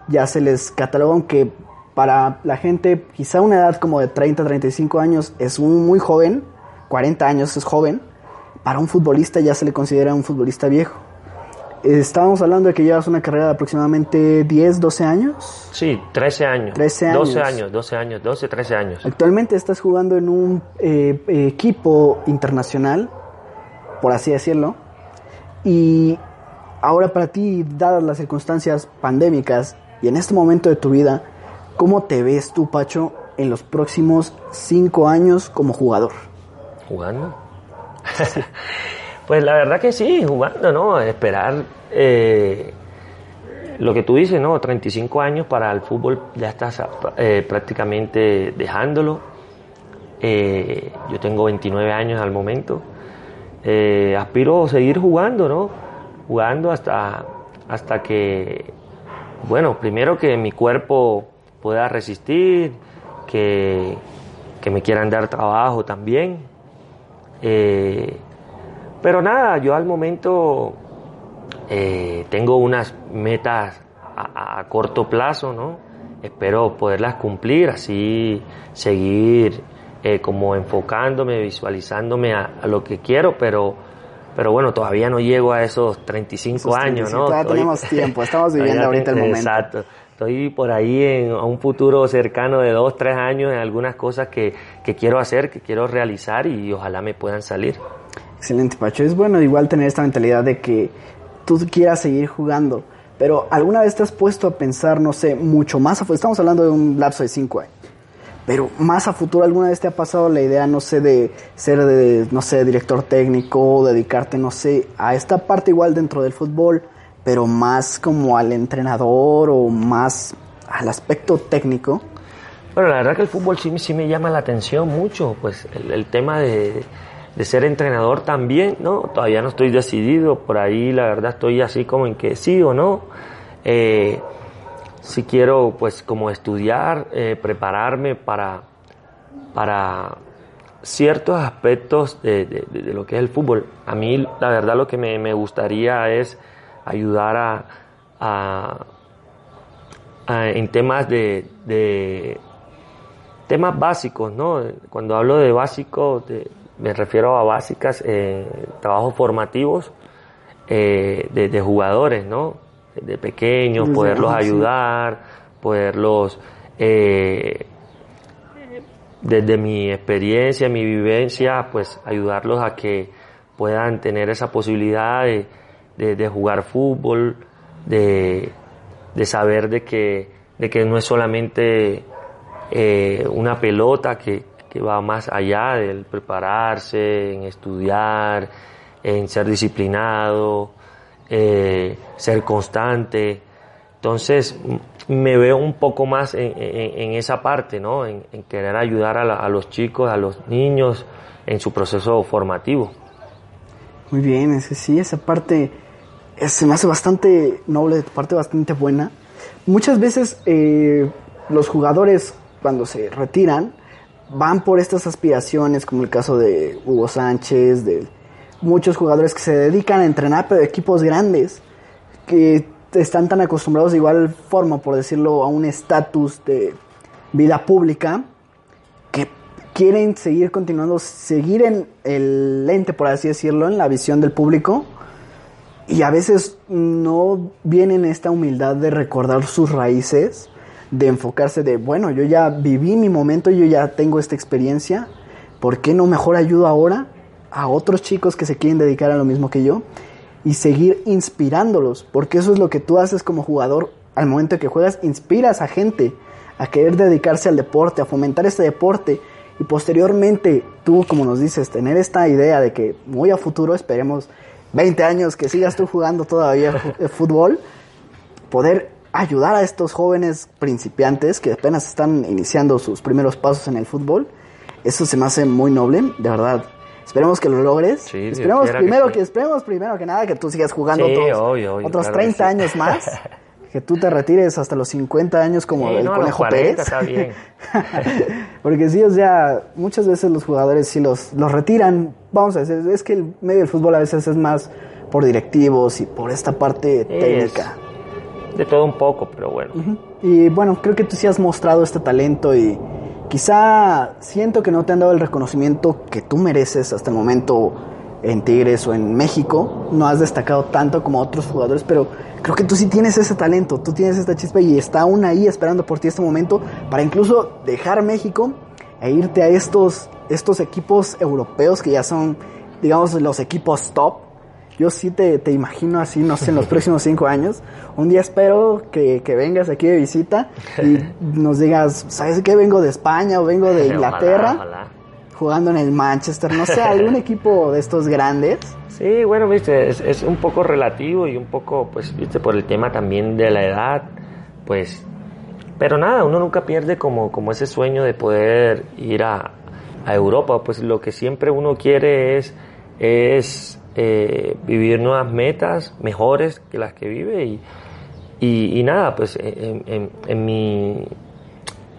ya se les cataloga, aunque para la gente quizá una edad como de 30, 35 años es muy joven, 40 años es joven, para un futbolista ya se le considera un futbolista viejo. Estábamos hablando de que llevas una carrera de aproximadamente 10, 12 años. Sí, 13 años. 13 12 años. años, 12 años, 12, 13 años. Actualmente estás jugando en un eh, equipo internacional, por así decirlo. Y ahora para ti, dadas las circunstancias pandémicas y en este momento de tu vida, ¿cómo te ves tú, Pacho, en los próximos 5 años como jugador? ¿Jugando? [laughs] pues la verdad que sí, jugando, ¿no? Esperar eh, lo que tú dices, ¿no? 35 años para el fútbol, ya estás eh, prácticamente dejándolo. Eh, yo tengo 29 años al momento. Aspiro a seguir jugando, ¿no? Jugando hasta, hasta que, bueno, primero que mi cuerpo pueda resistir, que, que me quieran dar trabajo también. Pero nada, yo al momento eh, tengo unas metas a, a corto plazo, ¿no? Espero poderlas cumplir, así seguir eh, como enfocándome, visualizándome a, a lo que quiero, pero, pero bueno, todavía no llego a esos 35 Esos años, 35, ¿no? todavía tenemos tiempo, estamos [laughs] viviendo ahorita el momento. Exacto. Estoy por ahí en a un futuro cercano de dos, tres años en algunas cosas que, que quiero hacer, que quiero realizar y ojalá me puedan salir. Excelente, Pacho. Es bueno igual tener esta mentalidad de que tú quieras seguir jugando. Pero ¿alguna vez te has puesto a pensar, no sé, mucho más a futuro? Estamos hablando de un lapso de cinco años. Pero más a futuro, ¿alguna vez te ha pasado la idea, no sé, de ser, de, no sé, director técnico, dedicarte, no sé, a esta parte igual dentro del fútbol, pero más como al entrenador o más al aspecto técnico? Bueno, la verdad que el fútbol sí, sí me llama la atención mucho, pues el tema de, de ser entrenador también, ¿no? Todavía no estoy decidido, por ahí la verdad estoy así como en que sí o no. Eh, si quiero pues como estudiar, eh, prepararme para, para ciertos aspectos de, de- lo que es el fútbol. A mí la verdad lo que me, me gustaría es ayudar a, a- en temas de, de temas básicos, ¿no? Cuando hablo de básicos, me refiero a básicas, eh, trabajos formativos eh, de, de jugadores, ¿no? De pequeños, poderlos ayudar, poderlos, eh, desde mi experiencia, mi vivencia, pues ayudarlos a que puedan tener esa posibilidad de, de- de jugar fútbol, de, de saber de que, de que no es solamente eh, una pelota que, que va más allá del prepararse, en estudiar, en ser disciplinado, eh, ser constante. Entonces me veo un poco más en, esa parte, ¿no? En, querer ayudar a, la- los chicos, a los niños en su proceso formativo. Muy bien, ese sí, esa parte eh, se me hace bastante noble, de parte bastante buena. Muchas veces eh, los jugadores cuando se retiran van por estas aspiraciones, como el caso de Hugo Sánchez, de muchos jugadores que se dedican a entrenar, pero equipos grandes, que están tan acostumbrados de igual forma, por decirlo, a un estatus de vida pública, que quieren seguir continuando, seguir en el lente, por así decirlo, en la visión del público. Y a veces no vienen esta humildad de recordar sus raíces, de enfocarse de, bueno, yo ya viví mi momento, yo ya tengo esta experiencia, ¿por qué no mejor ayudo ahora a otros chicos que se quieren dedicar a lo mismo que yo? Y seguir inspirándolos, porque eso es lo que tú haces como jugador al momento que juegas, inspiras a gente a querer dedicarse al deporte, a fomentar este deporte y posteriormente tú, como nos dices, tener esta idea de que muy a futuro, esperemos 20 años que sigas tú jugando todavía fútbol, poder ayudar a estos jóvenes principiantes que apenas están iniciando sus primeros pasos en el fútbol, eso se me hace muy noble, de verdad. Esperemos que lo logres. esperemos primero que, esperemos primero que nada que tú sigas jugando otros, 30 años más. [laughs] que tú te retires hasta los 50 años como el conejo Pérez. Está bien. [laughs] Porque sí, o sea, muchas veces los jugadores sí los, los retiran. Vamos a decir, es que el medio del fútbol a veces es más por directivos y por esta parte técnica. De todo un poco, pero bueno. Y bueno, creo que tú sí has mostrado este talento y quizá siento que no te han dado el reconocimiento que tú mereces hasta el momento en Tigres o en México. No has destacado tanto como otros jugadores, pero creo que tú sí tienes ese talento, tú tienes esta chispa y está aún ahí esperando por ti este momento para incluso dejar México e irte a estos, estos equipos europeos que ya son, digamos, los equipos top. Yo sí te, te imagino así, no sé, en los [laughs] próximos cinco años. Un día espero que, que, vengas aquí de visita y [laughs] nos digas, ¿sabes qué? Vengo de España o vengo de [laughs] Inglaterra jugando en el Manchester, no sé, algún equipo de estos grandes. Sí, bueno, viste, es, un poco relativo y un poco, pues, viste, por el tema también de la edad, pues, pero nada, uno nunca pierde como, como ese sueño de poder ir a, Europa, pues lo que siempre uno quiere es, es eh, vivir nuevas metas mejores que las que vive y, y, nada, pues en, en mi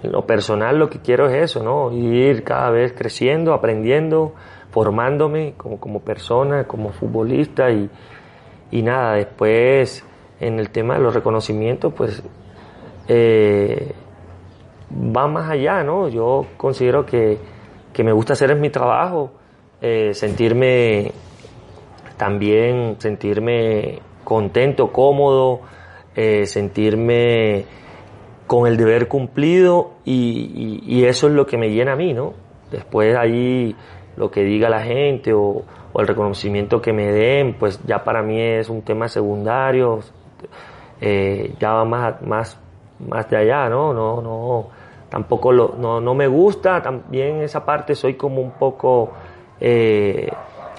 lo personal lo que quiero es eso, ¿no? Ir cada vez creciendo, aprendiendo, formándome como, como persona, como futbolista y, y nada, después en el tema de los reconocimientos, pues eh, va más allá, ¿no? Yo considero que, que me gusta hacer es mi trabajo, eh, sentirme también, sentirme contento, cómodo, eh, sentirme con el deber cumplido y, eso es lo que me llena a mí, ¿no? Después ahí lo que diga la gente o, el reconocimiento que me den, pues ya para mí es un tema secundario, eh, ya va más, más, más de allá, ¿no? No, no, tampoco lo, no, no me gusta, también esa parte soy como un poco eh,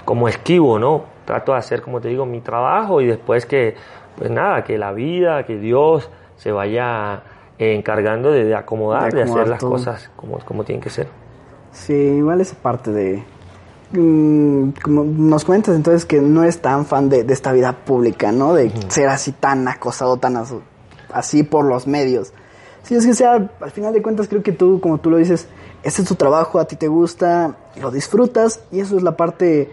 como esquivo, ¿no? Trato de hacer, como te digo, mi trabajo y después que, pues nada, que la vida, que Dios se vaya encargando de, acomodar, de, hacer las cosas como, como tienen que ser. Sí, igual esa parte de... Mm, como nos comentas entonces que no es tan fan de, esta vida pública, ¿no? De ser así tan acosado, tan así por los medios. Sí, es que sea, al final de cuentas creo que tú, como tú lo dices, este es tu trabajo, a ti te gusta, lo disfrutas y eso es la parte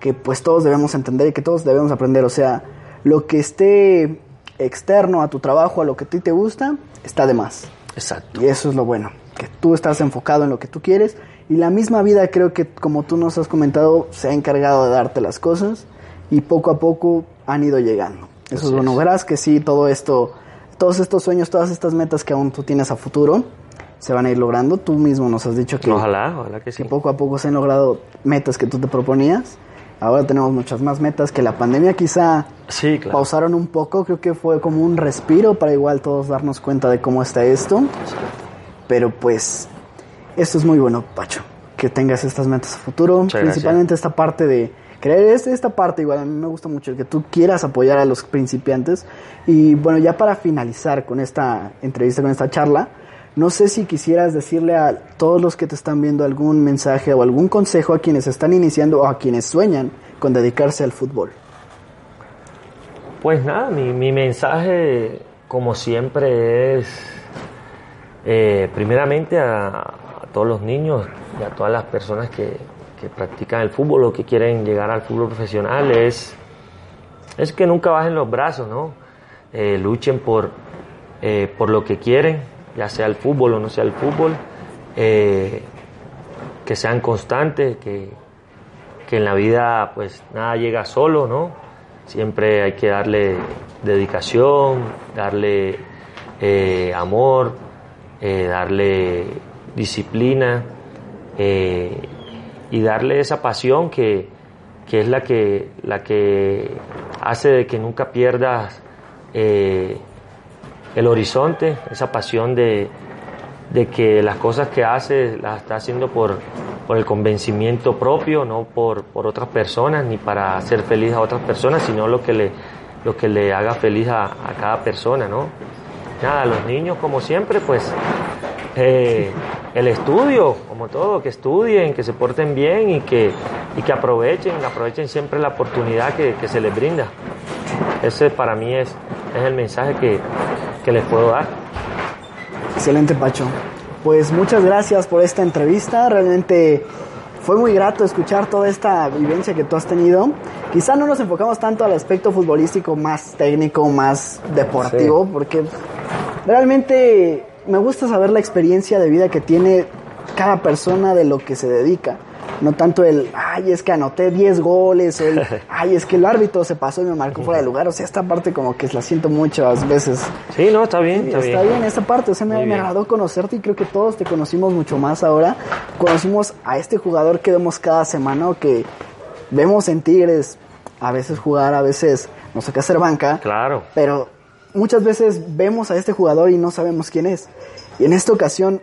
que pues todos debemos entender y que todos debemos aprender. O sea, lo que esté externo a tu trabajo, a lo que a ti te gusta, está de más. Exacto. Y eso es lo bueno, que tú estás enfocado en lo que tú quieres y la misma vida creo que como tú nos has comentado se ha encargado de darte las cosas y poco a poco han ido llegando. Eso es bueno, verás que sí, todo esto, todos estos sueños, todas estas metas que aún tú tienes a futuro se van a ir logrando. Tú mismo nos has dicho que, ojalá, ojalá que, sí. que poco a poco se han logrado metas que tú te proponías Ahora tenemos muchas más metas que la pandemia quizá sí, pausaron un poco. Creo que fue como un respiro para igual todos darnos cuenta de cómo está esto. Pero pues esto es muy bueno, Pacho. Que tengas estas metas a futuro. principalmente esta parte de creer esta parte igual a mí me gusta mucho el que tú quieras apoyar a los principiantes y bueno ya para finalizar con esta entrevista con esta charla no sé si quisieras decirle a todos los que te están viendo algún mensaje o algún consejo a quienes están iniciando o a quienes sueñan con dedicarse al fútbol. Pues nada, mi, mensaje como siempre es eh, primeramente a, todos los niños y a todas las personas que, practican el fútbol o que quieren llegar al fútbol profesional es, es que nunca bajen los brazos, ¿no? Eh, luchen por, eh, por lo que quieren, ya sea el fútbol o no sea el fútbol, eh, que sean constantes, que, en la vida pues nada llega solo, ¿no? Siempre hay que darle dedicación, darle eh, amor, eh, darle disciplina y darle esa pasión que, que, es la que, la que hace de que nunca pierdas el horizonte, esa pasión de, de que las cosas que hace las está haciendo por, por el convencimiento propio, no por, por otras personas, ni para hacer feliz a otras personas, sino lo que le, lo que le haga feliz a, cada persona, ¿no? Nada, los niños como siempre, pues eh, el estudio, como todo, que estudien, que se porten bien y que, y que aprovechen, aprovechen siempre la oportunidad que, que se les brinda. Ese para mí es, es el mensaje que, que les puedo dar. Excelente, Pacho. Pues muchas gracias por esta entrevista. Realmente fue muy grato escuchar toda esta vivencia que tú has tenido. Quizá no nos enfocamos tanto al aspecto futbolístico más técnico, más deportivo, Sí. porque realmente me gusta saber la experiencia de vida que tiene cada persona de lo que se dedica. No tanto el, ay, es que anoté 10 goles, o el, [laughs] ay, es que el árbitro se pasó y me marcó fuera de lugar. O sea, esta parte como que la siento muchas veces. Sí, no, está bien, está, Está bien esta parte, o sea, me, me agradó conocerte y creo que todos te conocimos mucho más ahora. Conocimos a este jugador que vemos cada semana o que vemos en Tigres a veces jugar, a veces nos toca hacer banca, Claro. pero muchas veces vemos a este jugador y no sabemos quién es. Y en esta ocasión,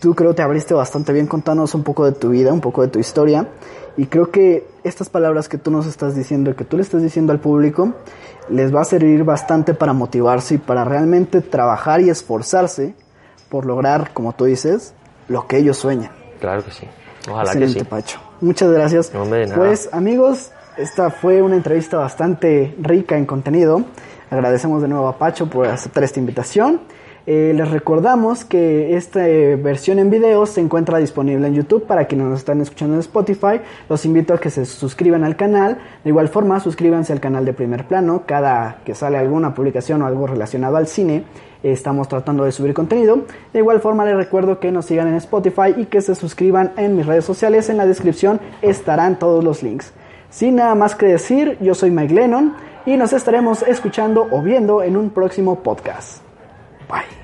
tú creo te abriste bastante bien contándonos un poco de tu vida, un poco de tu historia. Y creo que estas palabras que tú nos estás diciendo, que tú le estás diciendo al público, les va a servir bastante para motivarse y para realmente trabajar y esforzarse por lograr, como tú dices, lo que ellos sueñan. Claro que sí. Ojalá Excelente, que sí. Pacho. Muchas gracias. No, nada. Pues, amigos, esta fue una entrevista bastante rica en contenido. Agradecemos de nuevo a Pacho por aceptar esta invitación. Eh, les recordamos que esta eh, versión en video se encuentra disponible en YouTube para quienes nos están escuchando en Spotify. Los invito a que se suscriban al canal. De igual forma, suscríbanse al canal de Primer Plano. Cada que sale alguna publicación o algo relacionado al cine, estamos tratando de subir contenido. De igual forma, les recuerdo que nos sigan en Spotify y que se suscriban en mis redes sociales. En la descripción estarán todos los links. Sin nada más que decir, yo soy Mike Lennon y nos estaremos escuchando o viendo en un próximo podcast. Pai.